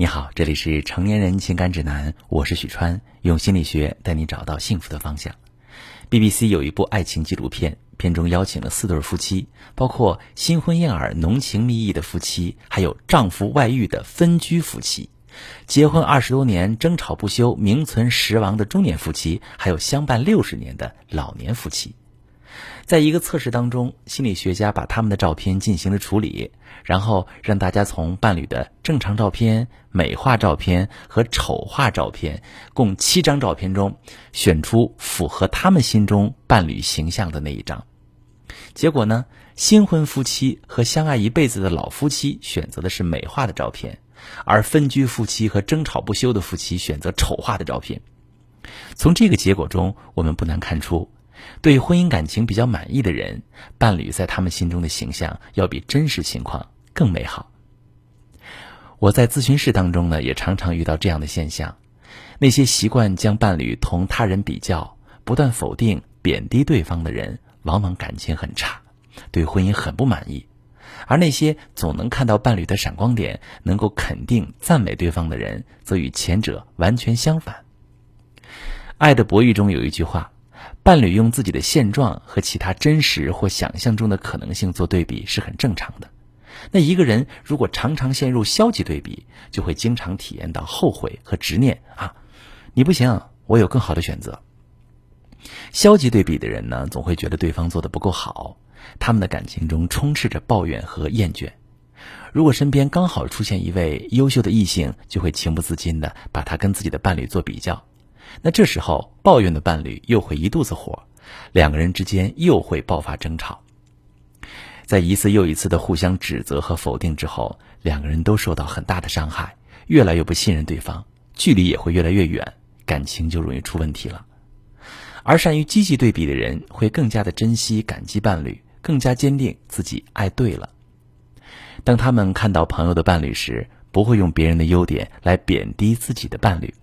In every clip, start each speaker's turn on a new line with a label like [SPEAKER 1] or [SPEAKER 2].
[SPEAKER 1] 你好，这里是成年人情感指南，我是许川，用心理学带你找到幸福的方向。BBC 有一部爱情纪录片，片中邀请了四对夫妻，包括新婚燕尔、浓情蜜意的夫妻，还有丈夫外遇的分居夫妻，结婚二十多年争吵不休、名存实亡的中年夫妻，还有相伴六十年的老年夫妻。在一个测试当中，心理学家把他们的照片进行了处理，然后让大家从伴侣的正常照片、美化照片和丑化照片共七张照片中，选出符合他们心中伴侣形象的那一张。结果呢，新婚夫妻和相爱一辈子的老夫妻选择的是美化的照片，而分居夫妻和争吵不休的夫妻选择丑化的照片。从这个结果中，我们不难看出。对婚姻感情比较满意的人，伴侣在他们心中的形象要比真实情况更美好。我在咨询室当中呢，也常常遇到这样的现象：那些习惯将伴侣同他人比较、不断否定、贬低对方的人，往往感情很差，对婚姻很不满意；而那些总能看到伴侣的闪光点、能够肯定、赞美对方的人，则与前者完全相反。《爱的博弈》中有一句话。伴侣用自己的现状和其他真实或想象中的可能性做对比是很正常的。那一个人如果常常陷入消极对比，就会经常体验到后悔和执念啊！你不行，我有更好的选择。消极对比的人呢，总会觉得对方做的不够好，他们的感情中充斥着抱怨和厌倦。如果身边刚好出现一位优秀的异性，就会情不自禁的把他跟自己的伴侣做比较。那这时候，抱怨的伴侣又会一肚子火，两个人之间又会爆发争吵。在一次又一次的互相指责和否定之后，两个人都受到很大的伤害，越来越不信任对方，距离也会越来越远，感情就容易出问题了。而善于积极对比的人，会更加的珍惜、感激伴侣，更加坚定自己爱对了。当他们看到朋友的伴侣时，不会用别人的优点来贬低自己的伴侣。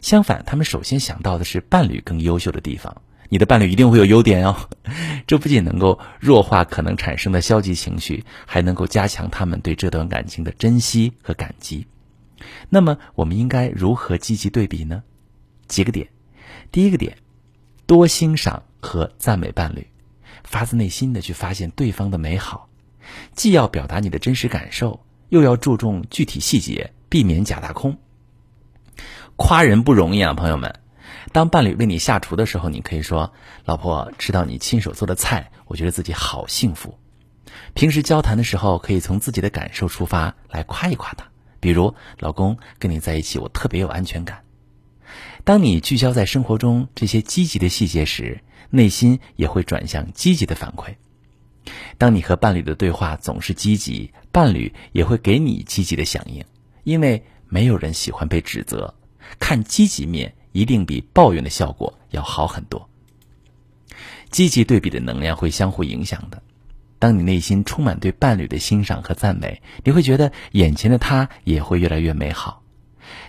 [SPEAKER 1] 相反，他们首先想到的是伴侣更优秀的地方。你的伴侣一定会有优点哦，这不仅能够弱化可能产生的消极情绪，还能够加强他们对这段感情的珍惜和感激。那么，我们应该如何积极对比呢？几个点。第一个点，多欣赏和赞美伴侣，发自内心的去发现对方的美好，既要表达你的真实感受，又要注重具体细节，避免假大空。夸人不容易啊，朋友们。当伴侣为你下厨的时候，你可以说：“老婆，吃到你亲手做的菜，我觉得自己好幸福。”平时交谈的时候，可以从自己的感受出发来夸一夸他，比如：“老公，跟你在一起，我特别有安全感。”当你聚焦在生活中这些积极的细节时，内心也会转向积极的反馈。当你和伴侣的对话总是积极，伴侣也会给你积极的响应，因为没有人喜欢被指责。看积极面一定比抱怨的效果要好很多。积极对比的能量会相互影响的。当你内心充满对伴侣的欣赏和赞美，你会觉得眼前的他也会越来越美好。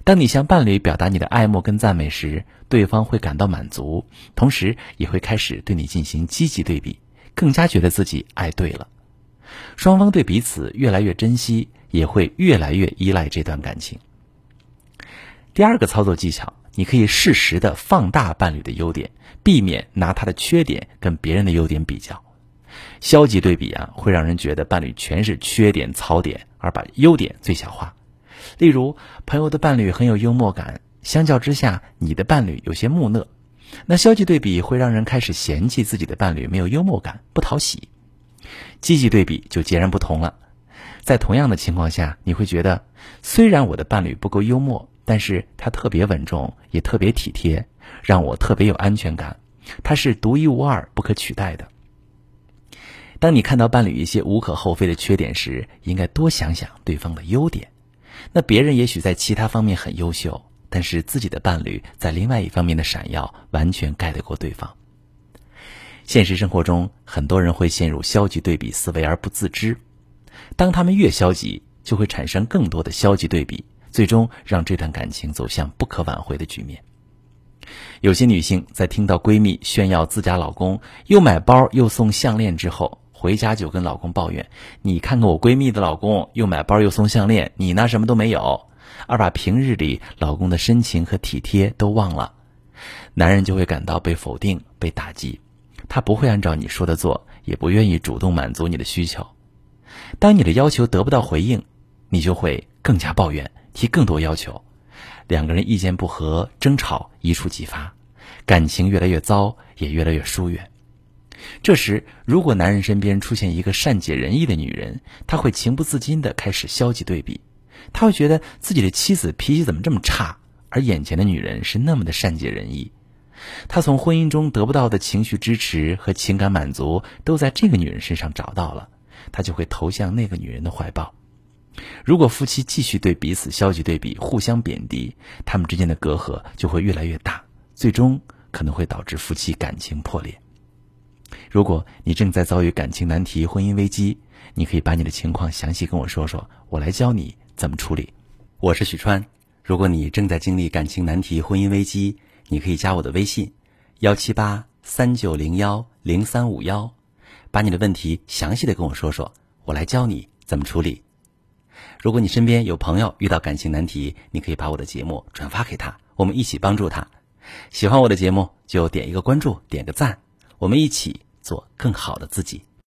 [SPEAKER 1] 当你向伴侣表达你的爱慕跟赞美时，对方会感到满足，同时也会开始对你进行积极对比，更加觉得自己爱对了。双方对彼此越来越珍惜，也会越来越依赖这段感情。第二个操作技巧，你可以适时的放大伴侣的优点，避免拿他的缺点跟别人的优点比较。消极对比啊，会让人觉得伴侣全是缺点槽点，而把优点最小化。例如，朋友的伴侣很有幽默感，相较之下，你的伴侣有些木讷。那消极对比会让人开始嫌弃自己的伴侣没有幽默感，不讨喜。积极对比就截然不同了，在同样的情况下，你会觉得，虽然我的伴侣不够幽默。但是他特别稳重，也特别体贴，让我特别有安全感。他是独一无二、不可取代的。当你看到伴侣一些无可厚非的缺点时，应该多想想对方的优点。那别人也许在其他方面很优秀，但是自己的伴侣在另外一方面的闪耀，完全盖得过对方。现实生活中，很多人会陷入消极对比思维而不自知。当他们越消极，就会产生更多的消极对比。最终让这段感情走向不可挽回的局面。有些女性在听到闺蜜炫耀自家老公又买包又送项链之后，回家就跟老公抱怨：“你看看我闺蜜的老公又买包又送项链，你那什么都没有。”而把平日里老公的深情和体贴都忘了，男人就会感到被否定、被打击，他不会按照你说的做，也不愿意主动满足你的需求。当你的要求得不到回应，你就会更加抱怨，提更多要求，两个人意见不合，争吵一触即发，感情越来越糟，也越来越疏远。这时，如果男人身边出现一个善解人意的女人，他会情不自禁地开始消极对比，他会觉得自己的妻子脾气怎么这么差，而眼前的女人是那么的善解人意。他从婚姻中得不到的情绪支持和情感满足，都在这个女人身上找到了，他就会投向那个女人的怀抱。如果夫妻继续对彼此消极对比，互相贬低，他们之间的隔阂就会越来越大，最终可能会导致夫妻感情破裂。如果你正在遭遇感情难题、婚姻危机，你可以把你的情况详细跟我说说，我来教你怎么处理。我是许川。如果你正在经历感情难题、婚姻危机，你可以加我的微信：幺七八三九零幺零三五幺，把你的问题详细的跟我说说，我来教你怎么处理。如果你身边有朋友遇到感情难题，你可以把我的节目转发给他，我们一起帮助他。喜欢我的节目就点一个关注，点个赞，我们一起做更好的自己。